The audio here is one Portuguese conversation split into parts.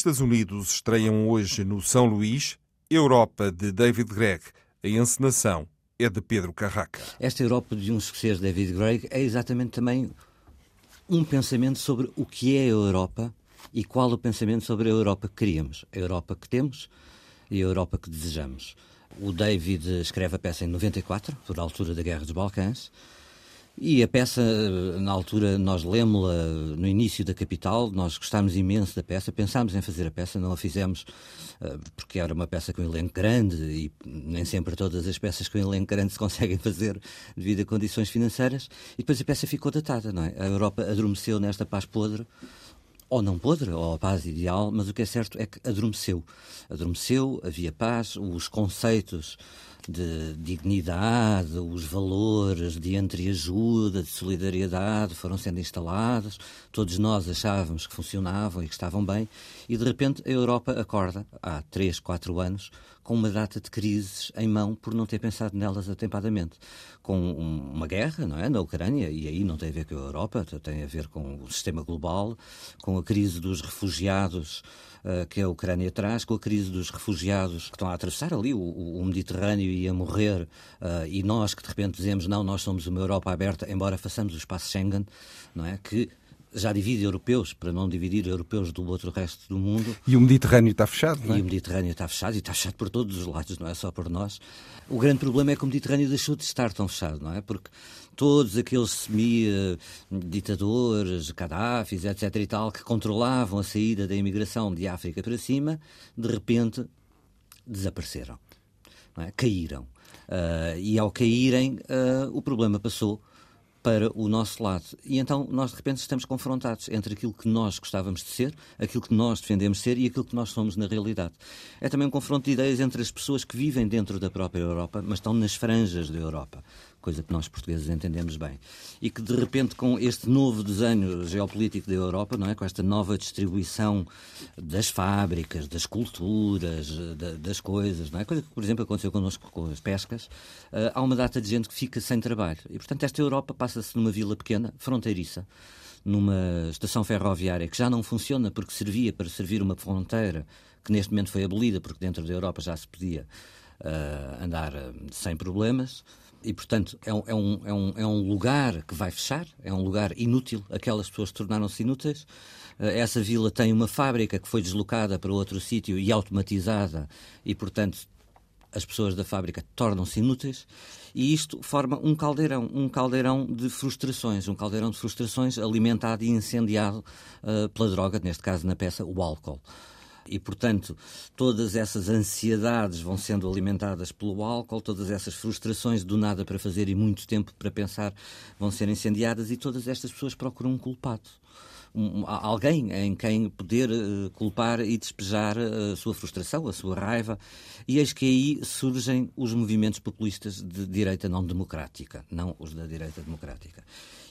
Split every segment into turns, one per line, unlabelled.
Artistas Unidos estreiam hoje no São Luís Europa de David Gregg. A encenação é de Pedro Carraca.
Esta Europa de um escocês David Gregg é exatamente também um pensamento sobre o que é a Europa e qual o pensamento sobre a Europa que queríamos, a Europa que temos e a Europa que desejamos. O David escreve a peça em 94, por altura da Guerra dos Balcãs, e a peça, na altura, nós lemos-la no início da capital, nós gostámos imenso da peça, pensámos em fazer a peça, não a fizemos eh, porque era uma peça com elenco grande e nem sempre todas as peças com elenco grande se conseguem fazer devido a condições financeiras. E depois a peça ficou datada, não é? A Europa adormeceu nesta paz podre ou não podre, ou a paz ideal, mas o que é certo é que adormeceu. Adormeceu, havia paz, os conceitos de dignidade, os valores de entreajuda, de solidariedade foram sendo instalados, todos nós achávamos que funcionavam e que estavam bem, e de repente a Europa acorda, há três, quatro anos, com uma data de crises em mão por não ter pensado nelas atempadamente. Com uma guerra, não é, na Ucrânia, e aí não tem a ver com a Europa, tem a ver com o sistema global, com a crise dos refugiados que a Ucrânia traz, com a crise dos refugiados que estão a atravessar ali o, o Mediterrâneo e a morrer, uh, e nós que de repente dizemos não, nós somos uma Europa aberta, embora façamos o espaço Schengen, não é? Que já divide europeus, para não dividir europeus do outro resto do mundo.
E o Mediterrâneo está fechado, não é?
E o Mediterrâneo está fechado, e está fechado por todos os lados, não é só por nós. O grande problema é que o Mediterrâneo deixou de estar tão fechado, não é? Porque todos aqueles semi-ditadores, Gaddafis, etc. e tal, que controlavam a saída da imigração de África para cima, de repente desapareceram, é? caíram. Uh, e ao caírem, uh, o problema passou para o nosso lado. E então nós de repente estamos confrontados entre aquilo que nós gostávamos de ser, aquilo que nós defendemos ser e aquilo que nós somos na realidade. É também um confronto de ideias entre as pessoas que vivem dentro da própria Europa, mas estão nas franjas da Europa coisa que nós portugueses entendemos bem. E que, de repente, com este novo desenho geopolítico da Europa, não é? com esta nova distribuição das fábricas, das culturas, das coisas, não é? coisa que, por exemplo, aconteceu connosco com as pescas, uh, há uma data de gente que fica sem trabalho. E, portanto, esta Europa passa-se numa vila pequena, fronteiriça, numa estação ferroviária que já não funciona porque servia para servir uma fronteira que neste momento foi abolida porque dentro da Europa já se podia uh, andar uh, sem problemas e, portanto, é um, é, um, é, um, é um lugar que vai fechar, é um lugar inútil, aquelas pessoas tornaram-se inúteis. Eh, essa vila tem uma fábrica que foi deslocada para outro sítio e automatizada, e, portanto, as pessoas da fábrica tornam-se inúteis. E isto forma um caldeirão, um caldeirão de frustrações, um caldeirão de frustrações alimentado e incendiado uh, pela droga, neste caso na peça, o álcool. E, portanto, todas essas ansiedades vão sendo alimentadas pelo álcool, todas essas frustrações do nada para fazer e muito tempo para pensar vão ser incendiadas e todas estas pessoas procuram um culpado. Um, alguém em quem poder uh, culpar e despejar uh, a sua frustração, a sua raiva. E eis que aí surgem os movimentos populistas de direita não democrática, não os da direita democrática.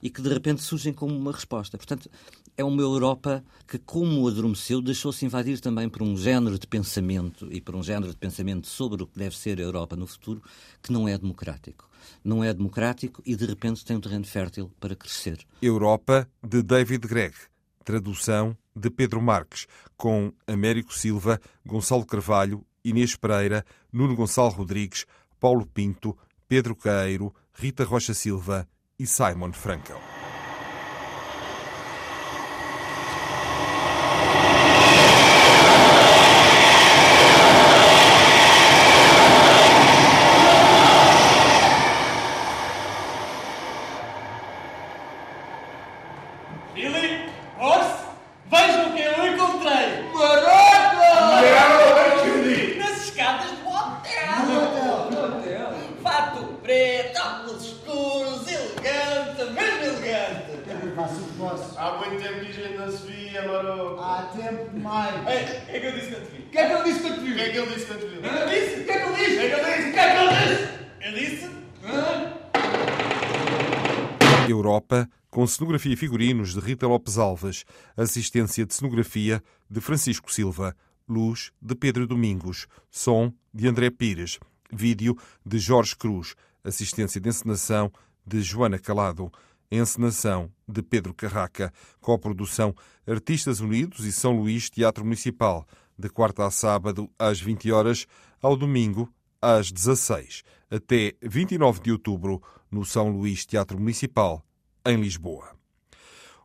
E que de repente surgem como uma resposta. Portanto, é uma Europa que, como adormeceu, deixou-se invadir também por um género de pensamento e por um género de pensamento sobre o que deve ser a Europa no futuro, que não é democrático. Não é democrático e, de repente, tem um terreno fértil para crescer.
Europa, de David Gregg. Tradução de Pedro Marques, com Américo Silva, Gonçalo Carvalho, Inês Pereira, Nuno Gonçalo Rodrigues, Paulo Pinto, Pedro Caeiro, Rita Rocha Silva e Simon Frankel.
É que ele disse que eu te vi?
O que é que ele disse? O que é que ele disse?
O que é que ele disse?
O que é que ele disse?
Eu disse?
Europa, com cenografia e figurinos de Rita Lopes Alves, assistência de cenografia de Francisco Silva, luz de Pedro Domingos, som de André Pires, vídeo de Jorge Cruz, assistência de encenação de Joana Calado, encenação de Pedro Carraca, coprodução Artistas Unidos e São Luís Teatro Municipal, de quarta a sábado às 20 horas, ao domingo às 16, até 29 de outubro, no São Luís Teatro Municipal, em Lisboa.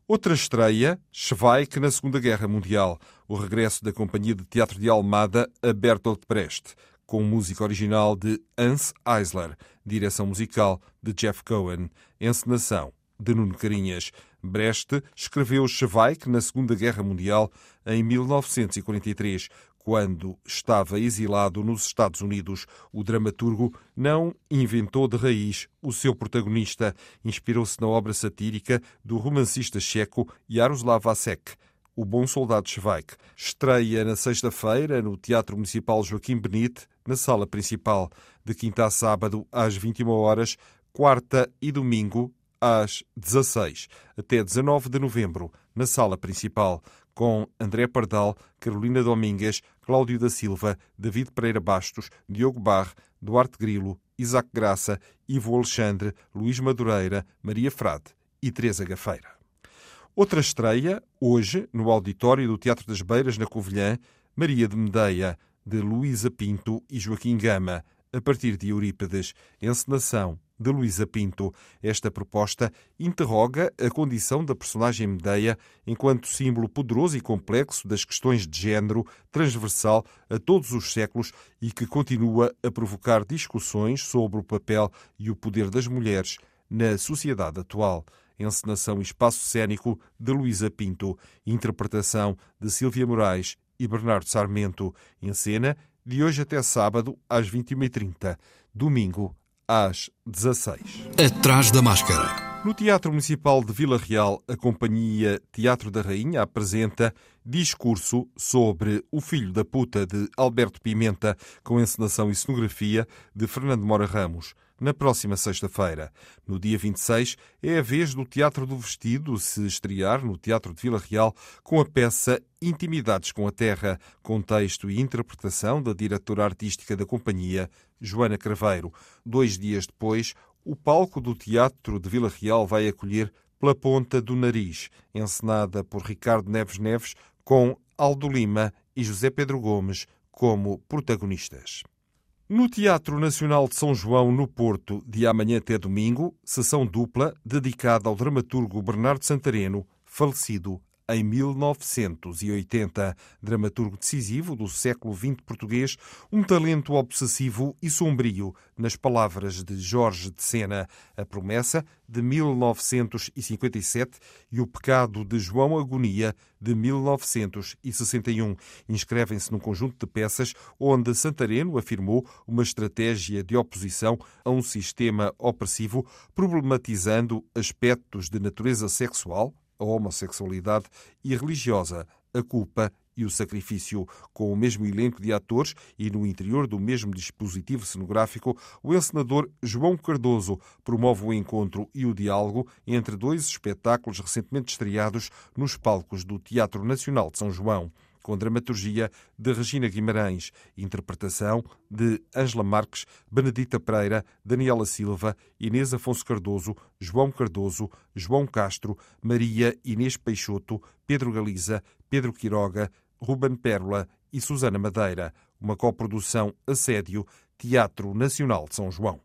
Outra estreia, Schweik na Segunda Guerra Mundial, o regresso da Companhia de Teatro de Almada a Bertolt Brecht, com música original de Hans Eisler, direção musical de Jeff Cohen, encenação de Nuno Carinhas. Brecht escreveu Schweik na Segunda Guerra Mundial em 1943, quando estava exilado nos Estados Unidos, o dramaturgo não inventou de raiz o seu protagonista. Inspirou-se na obra satírica do romancista checo Jaroslav Vasek, O Bom Soldado Schweik. Estreia na sexta-feira no Teatro Municipal Joaquim Benite, na sala principal, de quinta a sábado às 21 horas, quarta e domingo às 16, até 19 de novembro, na sala principal, com André Pardal, Carolina Domingues, Cláudio da Silva, David Pereira Bastos, Diogo Barre, Duarte Grilo, Isaac Graça, Ivo Alexandre, Luís Madureira, Maria Frade e Teresa Gafeira. Outra estreia, hoje, no auditório do Teatro das Beiras, na Covilhã, Maria de Medeia, de Luísa Pinto e Joaquim Gama, a partir de Eurípides, encenação de Luísa Pinto. Esta proposta interroga a condição da personagem Medeia enquanto símbolo poderoso e complexo das questões de género, transversal a todos os séculos e que continua a provocar discussões sobre o papel e o poder das mulheres na sociedade atual. Encenação e espaço cênico de Luísa Pinto, interpretação de Silvia Moraes e Bernardo Sarmento, em cena de hoje até sábado às 21h30, domingo às 16
Atrás da máscara.
No Teatro Municipal de Vila Real, a companhia Teatro da Rainha apresenta discurso sobre O Filho da Puta de Alberto Pimenta, com encenação e cenografia de Fernando Mora Ramos. Na próxima sexta-feira, no dia 26, é a vez do Teatro do Vestido se estrear no Teatro de Vila Real com a peça Intimidades com a Terra, com texto e interpretação da diretora artística da companhia, Joana Craveiro. Dois dias depois, o palco do Teatro de Vila Real vai acolher Pela Ponta do Nariz, encenada por Ricardo Neves Neves, com Aldo Lima e José Pedro Gomes como protagonistas. No Teatro Nacional de São João, no Porto, de amanhã até domingo, sessão dupla dedicada ao dramaturgo Bernardo Santareno, falecido em 1980. Dramaturgo decisivo do século XX português, um talento obsessivo e sombrio, nas palavras de Jorge de Sena, a promessa de 1957 e o pecado de João Agonia de 1961. Inscrevem-se num conjunto de peças onde Santareno afirmou uma estratégia de oposição a um sistema opressivo, problematizando aspectos de natureza sexual, a homossexualidade e religiosa, a culpa e o sacrifício. Com o mesmo elenco de atores e no interior do mesmo dispositivo cenográfico, o encenador João Cardoso promove o encontro e o diálogo entre dois espetáculos recentemente estreados nos palcos do Teatro Nacional de São João com dramaturgia de Regina Guimarães, interpretação de Ângela Marques, Benedita Pereira, Daniela Silva, Inês Afonso Cardoso, João Cardoso, João Castro, Maria Inês Peixoto, Pedro Galiza, Pedro Quiroga, Ruben Pérola e Susana Madeira, uma coprodução Assédio, Teatro Nacional de São João.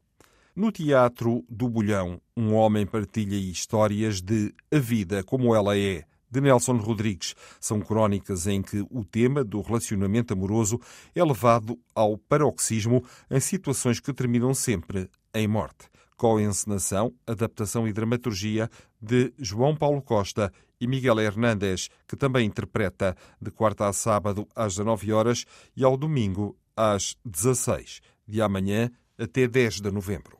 No Teatro do Bolhão, um homem partilha histórias de A Vida Como Ela É, de Nelson Rodrigues. São crónicas em que o tema do relacionamento amoroso é levado ao paroxismo em situações que terminam sempre em morte. Co-encenação, adaptação e dramaturgia de João Paulo Costa e Miguel Hernández, que também interpreta de quarta a sábado às 19 horas e ao domingo às 16, de amanhã até 10 de novembro.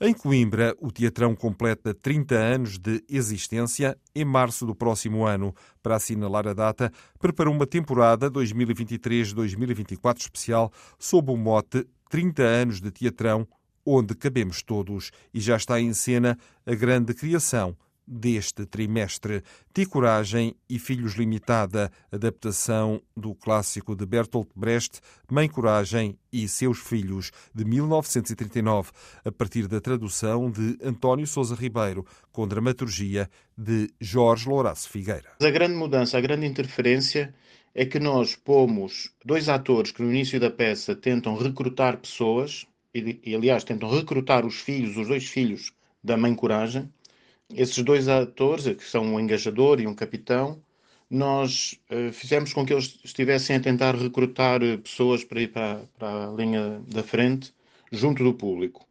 Em Coimbra, o Teatrão completa 30 anos de existência em março do próximo ano. Para assinalar a data, preparou uma temporada 2023-2024 especial sob o mote 30 anos de Teatrão, onde cabemos todos, e já está em cena a grande criação deste trimestre. Ti Coragem e Filhos Limitada, adaptação do clássico de Bertolt Brecht, Mãe Coragem e Seus Filhos, de 1939, a partir da tradução de António Sousa Ribeiro, com dramaturgia de Jorge Lourenço Figueira.
A grande mudança, a grande interferência é que nós pomos dois atores que no início da peça tentam recrutar pessoas, e, e aliás tentam recrutar os filhos, os dois filhos da Mãe Coragem, esses dois atores, que são um engajador e um capitão, nós uh, fizemos com que eles estivessem a tentar recrutar eh, pessoas para ir para, para a linha da frente, junto do público,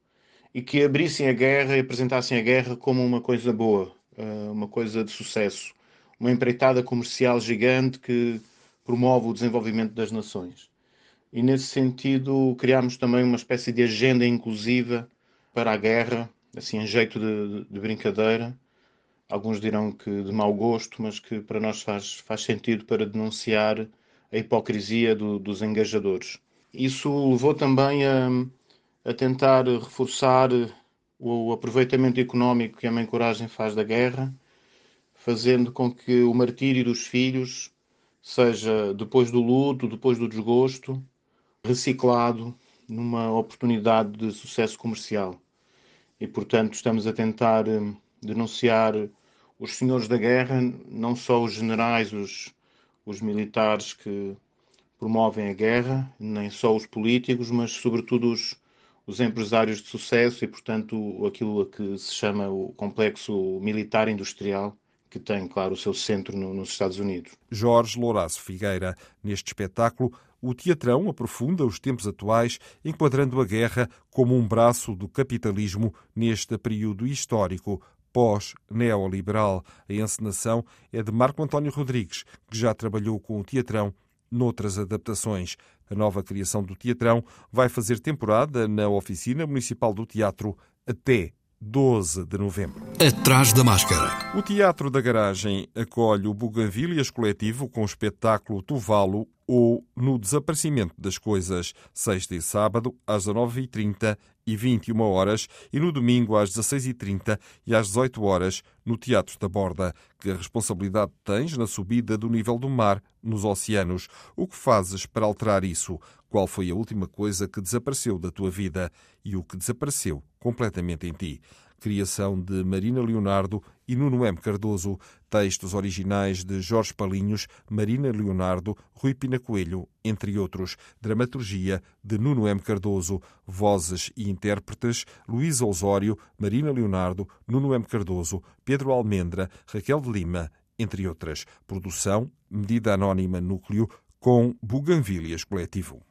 e que abrissem a guerra e apresentassem a guerra como uma coisa boa, uh, uma coisa de sucesso, uma empreitada comercial gigante que promove o desenvolvimento das nações. E nesse sentido criámos também uma espécie de agenda inclusiva para a guerra, assim em jeito de, de, brincadeira. Alguns dirão que de mau gosto, mas que para nós faz, faz sentido para denunciar a hipocrisia do, dos engajadores. Isso levou também a, a tentar reforçar o, o aproveitamento económico que a Mãe Coragem faz da guerra, fazendo com que o martírio dos filhos seja, depois do luto, depois do desgosto, reciclado numa oportunidade de sucesso comercial e, portanto, estamos a tentar hum, denunciar os senhores da guerra, não só os generais, os, os militares que promovem a guerra, nem só os políticos, mas, sobretudo, os, os empresários de sucesso e, portanto, aquilo a que se chama o complexo militar industrial que tem, claro, o seu centro no, nos Estados Unidos.
Jorge Louraço Figueira. Neste espetáculo, o teatrão aprofunda os tempos atuais, enquadrando a guerra como um braço do capitalismo neste período histórico pós-neoliberal. A encenação é de Marco António Rodrigues, que já trabalhou com o teatrão noutras adaptações. A nova criação do teatrão vai fazer temporada na Oficina Municipal do Teatro até 12 de novembro.
Atrás da máscara.
O Teatro da Garagem acolhe o Buganvilhas Coletivo com o espetáculo Tuvalo ou No Desaparecimento das Coisas, sexta e sábado, às 19h30 e 21 horas e no domingo às 16h30 e às 18 horas no Teatro da Borda. Que responsabilidade tens na subida do nível do mar nos oceanos? O que fazes para alterar isso? Qual foi a última coisa que desapareceu da tua vida e o que desapareceu completamente em ti? criação de Marina Leonardo e Nuno M. Cardoso, textos originais de Jorge Palinhos, Marina Leonardo, Rui Pina Coelho, entre outros, dramaturgia de Nuno M. Cardoso, vozes e intérpretes Luísa Osório, Marina Leonardo, Nuno M. Cardoso, Pedro Almendra, Raquel de Lima, entre outras. Produção, medida anónima núcleo, com Buganvilhas Coletivo.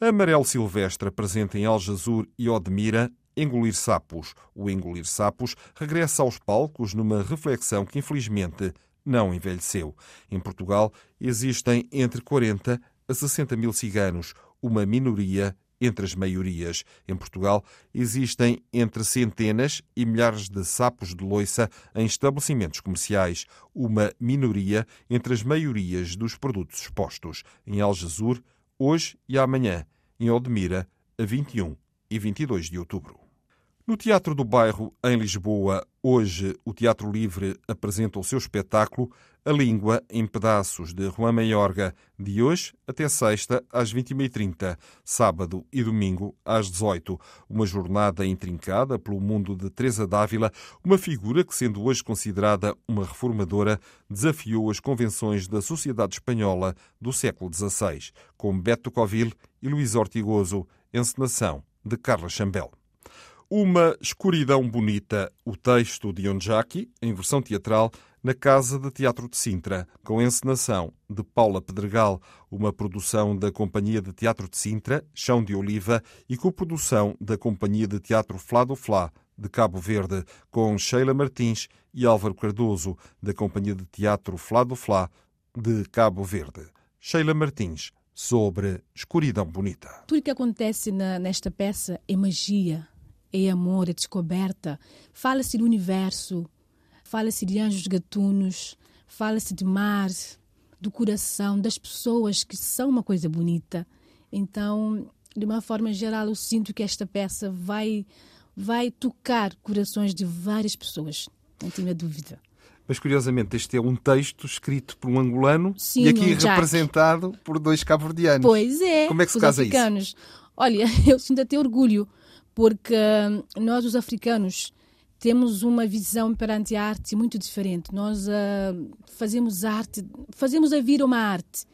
Amarelo Silvestre presente em Aljazur e Odmira, Engolir Sapos. O Engolir Sapos regressa aos palcos numa reflexão que, infelizmente, não envelheceu. Em Portugal existem entre 40 a 60 mil ciganos, uma minoria entre as maiorias. Em Portugal existem entre centenas e milhares de sapos de loiça em estabelecimentos comerciais, uma minoria entre as maiorias dos produtos expostos. Em Algesur, hoje e amanhã. Em Odmira, a 21 e 22 de outubro. No Teatro do Bairro, em Lisboa, hoje o Teatro Livre apresenta o seu espetáculo A Língua em Pedaços, de Juan Maiorga, de hoje até sexta, às 21h30, sábado e domingo, às 18 Uma jornada intrincada pelo mundo de Teresa Dávila, uma figura que, sendo hoje considerada uma reformadora, desafiou as convenções da sociedade espanhola do século XVI, com Beto Covil e Luís Ortigoso, encenação de Carla Chambel. Uma escuridão bonita, o texto de Onjaki, em versão teatral, na Casa de Teatro de Sintra, com encenação de Paula Pedregal, uma produção da Companhia de Teatro de Sintra, Chão de Oliva, e coprodução da Companhia de Teatro Flá do Flá, de Cabo Verde, com Sheila Martins e Álvaro Cardoso, da Companhia de Teatro Flá do Flá, de Cabo Verde. Sheila Martins, sobre Escuridão Bonita.
Tudo que acontece na, nesta peça é magia é amor, é descoberta. Fala-se do universo, fala-se de anjos gatunos, fala-se de mar, do coração, das pessoas que são uma coisa bonita. Então, de uma forma geral, eu sinto que esta peça vai, vai tocar corações de várias pessoas, não tenho a dúvida.
Mas curiosamente, este é um texto escrito por um angolano
Sim,
e aqui
um
representado por dois cabo-verdianos.
Pois é.
Como é que se casa isso?
Olha, eu sinto até orgulho, porque hum, nós, os africanos, temos uma visão perante a arte muito diferente. Nós ah, fazemos arte, fazemos a vida uma arte.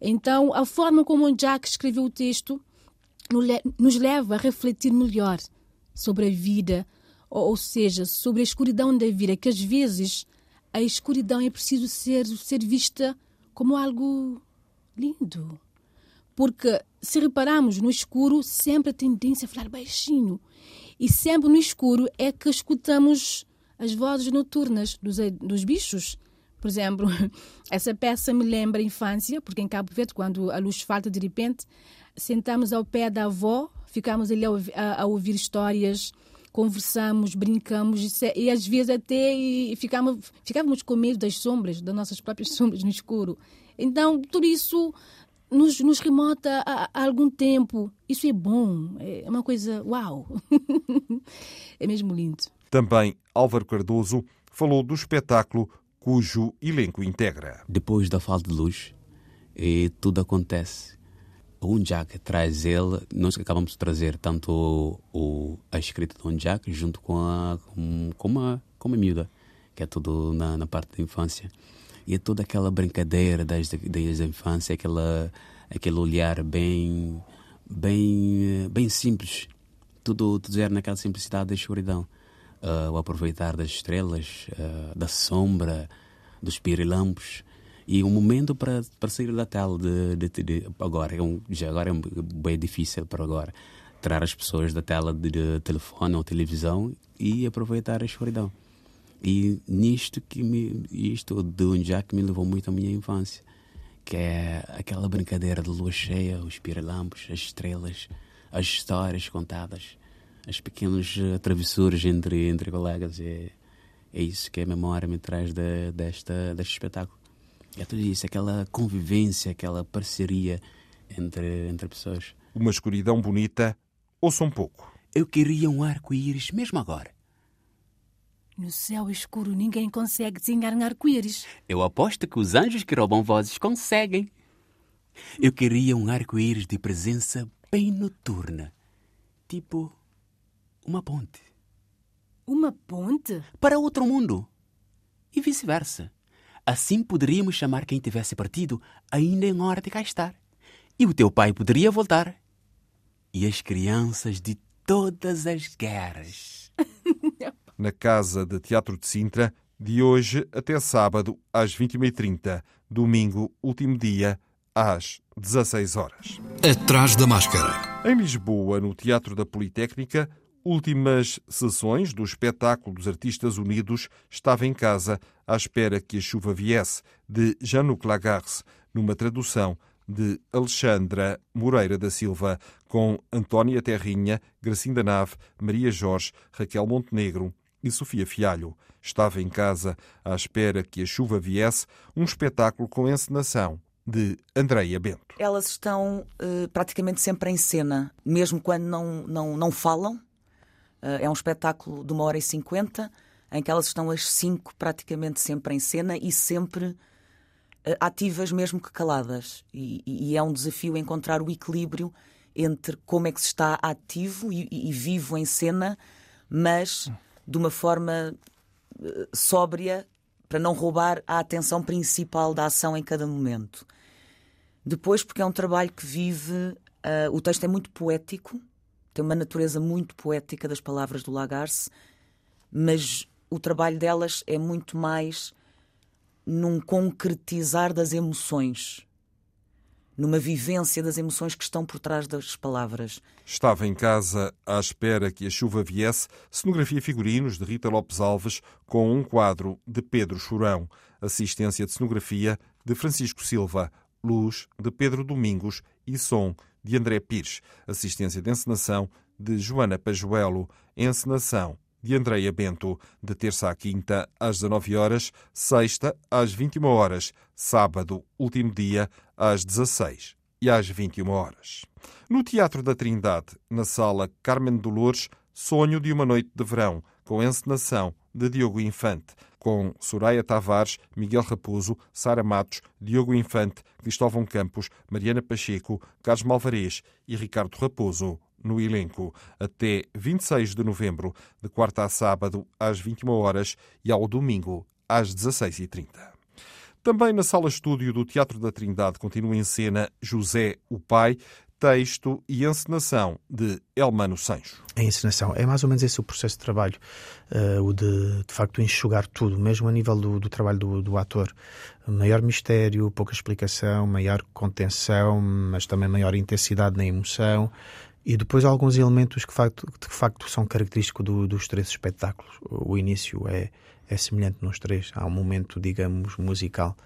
Então, a forma como Jack escreveu o texto nos leva a refletir melhor sobre a vida, ou, ou seja, sobre a escuridão da vida, que às vezes a escuridão é preciso ser, ser vista como algo lindo. Porque se repararmos no escuro, sempre a tendência a falar baixinho. E sempre no escuro é que escutamos as vozes noturnas dos, dos bichos. Por exemplo, essa peça me lembra a infância, porque em Cabo Verde, quando a luz falta de repente, sentamos ao pé da avó, ficamos ali a, a- ouvir histórias, conversamos, brincamos e, e às vezes até e ficamos, ficávamos com medo das sombras, das nossas próprias sombras no escuro. Então, tudo isso nos, nos remota a, a algum tempo. Isso é bom, é uma coisa uau! é mesmo lindo.
Também Álvaro Cardoso falou do espetáculo cujo elenco integra.
depois da falta de luz e tudo acontece. Um Jack traz ele, nós acabamos de trazer tanto o, o- a escrita de um Jack junto com a, com, com uma, com uma miúda, que é tudo na, na parte da infância. E é toda aquela brincadeira desde, desde a infância, aquela, aquele olhar bem, bem, bem simples. Tudo, tudo era naquela simplicidade da escuridão. Ah, o aproveitar das estrelas, ah, da sombra, dos pirilampos. E um momento para, para sair da tela de, de, de- agora, é um, já agora é bem difícil para agora. Tirar as pessoas da tela de, de telefone ou televisão e aproveitar a escuridão. E nisto que me, isto de um Jack me levou muito à minha infância, que é aquela brincadeira de lua cheia, os pirilampos, as estrelas, as histórias contadas, as pequenas eh, travessuras entre, entre colegas. É, é isso que a memória me traz de, desta, deste espetáculo. É tudo isso, aquela convivência, aquela parceria entre, entre pessoas.
Uma escuridão bonita, ouça um pouco.
Eu queria um arco-íris mesmo agora.
No céu escuro ninguém consegue desenhar um arco-íris.
Eu aposto que os anjos que roubam vozes conseguem. Eu queria um arco-íris de presença bem noturna. Tipo uma ponte.
Uma ponte?
Para outro mundo. E vice-versa. Assim poderíamos chamar quem tivesse partido ainda em hora de cá estar. E o teu pai poderia voltar. E as crianças de todas as guerras.
Na Casa de Teatro de Sintra, de hoje até sábado, às 21h30. Domingo, último dia, às 16 horas.
Atrás da máscara.
Em Lisboa, no Teatro da Politécnica, últimas sessões do espetáculo dos Artistas Unidos Estava em Casa à espera que a chuva viesse, de Jean-Luc Lagarce, numa tradução de Alexandra Moreira da Silva, com Antónia Terrinha, Gracinda Nave, Maria Jorge, Raquel Montenegro e Sofia Fialho. Estava em casa à espera que a chuva viesse, um espetáculo com encenação de Andreia Bento.
Elas estão eh, praticamente sempre em cena, mesmo quando não, não, não falam. Eh, é um espetáculo de uma hora e cinquenta, em que elas estão as cinco praticamente sempre em cena e sempre eh, ativas, mesmo que caladas. E, e- é um desafio encontrar o equilíbrio entre como é que se está ativo e- e vivo em cena, mas de uma forma eh, sóbria para não roubar a atenção principal da ação em cada momento. Depois, porque é um trabalho que vive. ah, o texto é muito poético, tem uma natureza muito poética das palavras do Lagarce, mas o trabalho delas é muito mais num concretizar das emoções, numa vivência das emoções que estão por trás das palavras.
Estava em casa à espera que a chuva viesse, cenografia figurinos de Rita Lopes Alves com um quadro de Pedro Chorão, assistência de cenografia de Francisco Silva, luz de Pedro Domingos e som de André Pires, assistência de encenação de Joana Pajuelo, encenação de Andreia Bento, de terça à quinta, às 19 horas, sexta, às 21 horas, sábado, último dia, às 16 e às 21 horas. No Teatro da Trindade, na sala Carmen Dolores, Sonho de uma Noite de Verão, com encenação de Diogo Infante, com Soraya Tavares, Miguel Raposo, Sara Matos, Diogo Infante, Cristóvão Campos, Mariana Pacheco, Carlos Malvarez e Ricardo Raposo no elenco até 26 de novembro, de quarta a sábado às 21 horas e ao domingo às 16h30. Também na sala estúdio do Teatro da Trindade continua em cena José o Pai, texto e encenação de Elmano Sancho.
A encenação é mais ou menos esse o processo de trabalho, uh, o de, de facto, enxugar tudo, mesmo a nível do, do trabalho do, do, ator. Maior mistério, pouca explicação, maior contenção, mas também maior intensidade na emoção e depois alguns elementos que, facto, de facto são característicos do, dos três espetáculos. O início é, é semelhante nos três. Há um momento, digamos, musical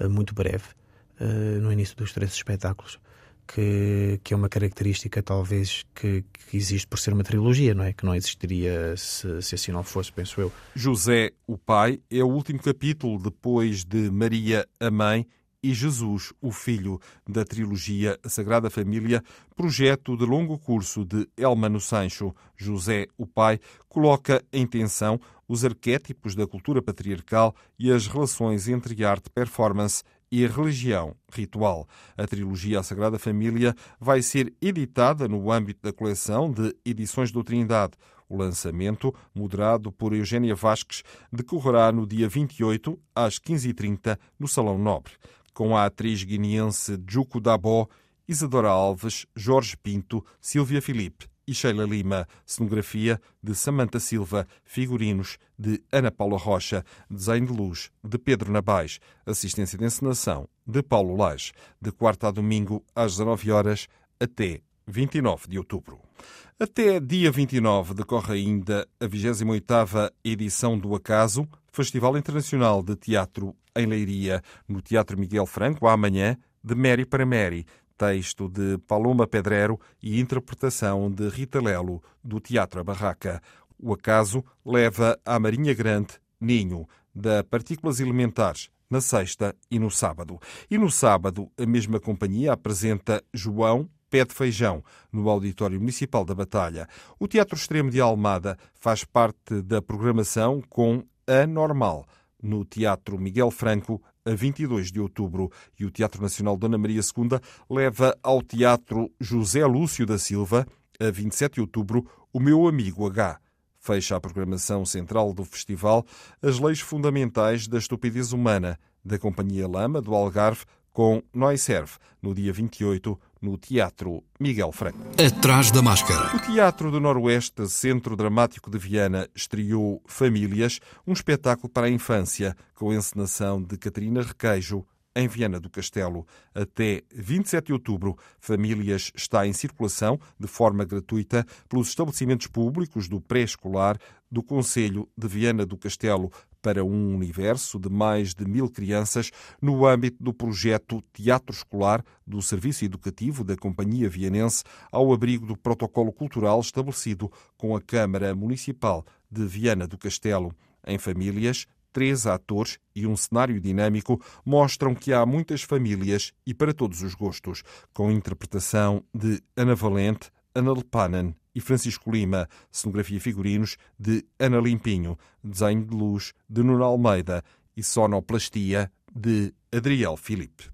uh, muito breve uh, no início dos três espetáculos. Que, que, é uma característica talvez que, que, existe por ser uma trilogia, não é? Que não existiria se, se, assim não fosse, penso eu.
José, o pai, é o último capítulo depois de Maria, a mãe, e Jesus, o Filho, da trilogia Sagrada Família, projeto de longo curso de Elmano Sancho. José, o pai, coloca em tensão os arquétipos da cultura patriarcal e as relações entre arte, performance e a religião ritual. A trilogia A Sagrada Família vai ser editada no âmbito da coleção de Edições do Trindade. O lançamento, moderado por Eugénia Vasques, decorrerá no dia 28, às 15h30, no Salão Nobre com a atriz guineense Juco Dabó, Isadora Alves, Jorge Pinto, Silvia Filipe e Sheila Lima, cenografia de Samanta Silva, figurinos de Ana Paula Rocha, desenho de luz de Pedro Nabais, assistência de encenação de Paulo Lage, de quarta a domingo às 19 horas até 29 de outubro. Até dia 29 decorre ainda a 28ª edição do Acaso, Festival Internacional de Teatro em Leiria, no Teatro Miguel Franco, amanhã, de Mary para Mary, texto de Paloma Pedrero e interpretação de Rita Lelo, do Teatro A Barraca. O acaso leva à Marinha Grande, Ninho, da Partículas Elementares, na sexta e no sábado. E no sábado, a mesma companhia apresenta João Pé de Feijão, no Auditório Municipal da Batalha. O Teatro Extremo de Almada faz parte da programação com A Normal no Teatro Miguel Franco a 22 de outubro e o Teatro Nacional Dona Maria II leva ao Teatro José Lúcio da Silva a 27 de outubro o meu amigo H. Fecha a programação central do festival as leis fundamentais da estupidez humana da Companhia Lama do Algarve com Nós Serve no dia 28 no Teatro Miguel Franco.
Atrás da máscara.
O Teatro do Noroeste, Centro Dramático de Viana, estreou Famílias, um espetáculo para a infância, com a encenação de Catarina Requeijo, em Viana do Castelo. Até 27 de outubro, Famílias está em circulação de forma gratuita pelos estabelecimentos públicos do pré-escolar do Conselho de Viana do Castelo, para um universo de mais de mil crianças no âmbito do projeto Teatro Escolar do Serviço Educativo da Companhia Vianense, ao abrigo do protocolo cultural estabelecido com a Câmara Municipal de Viana do Castelo. Em famílias, três atores e um cenário dinâmico mostram que há muitas famílias e para todos os gostos, com interpretação de Ana Valente, Ana Lepanen e Francisco Lima, cenografia e figurinos de Ana Limpinho, desenho de luz de Nuno Almeida e sonoplastia de Adriel Filipe.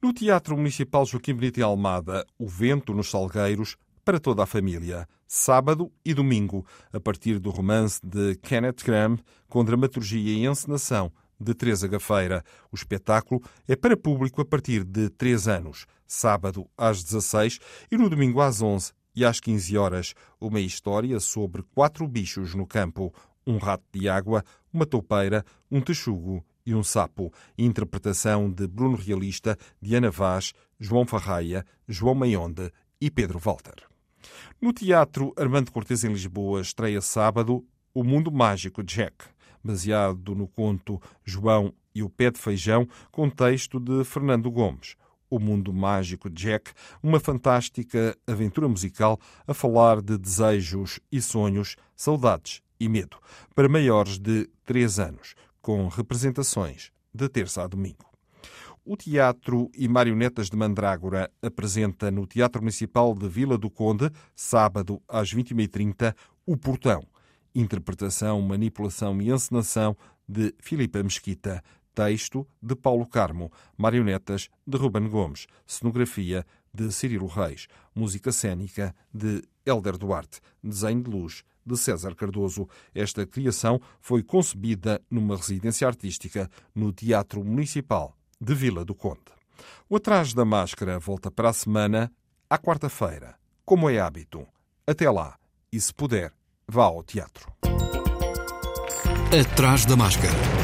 No Teatro Municipal Joaquim Benito Almada, O Vento nos Salgueiros, para toda a família, sábado e domingo, a partir do romance de Kenneth Graham, com dramaturgia e encenação de Teresa Gafeira. O espetáculo é para público a partir de 3 anos, sábado às 16 e no domingo às 11 e às 15 horas, uma história sobre quatro bichos no campo: um rato de água, uma toupeira, um texugo e um sapo. Interpretação de Bruno Realista, Diana Vaz, João Farraia, João Maionde e Pedro Walter. No Teatro Armando Cortes em Lisboa estreia sábado O Mundo Mágico de Jack, baseado no conto João e o Pé de Feijão, com texto de Fernando Gomes. O Mundo Mágico de Jack, uma fantástica aventura musical a falar de desejos e sonhos, saudades e medo, para maiores de 3 anos, com representações de terça a domingo. O Teatro e Marionetas de Mandrágora apresenta no Teatro Municipal de Vila do Conde, sábado às 21h30, O Portão. Interpretação, manipulação e encenação de Filipa Mesquita. Texto de Paulo Carmo. Marionetas de Ruben Gomes. Cenografia de Cirilo Reis. Música cênica de Helder Duarte. Desenho de luz de César Cardoso. Esta criação foi concebida numa residência artística no Teatro Municipal de Vila do Conde. O Atrás da Máscara volta para a semana, à quarta-feira, como é hábito. Até lá, e se puder, vá ao teatro.
Atrás da Máscara.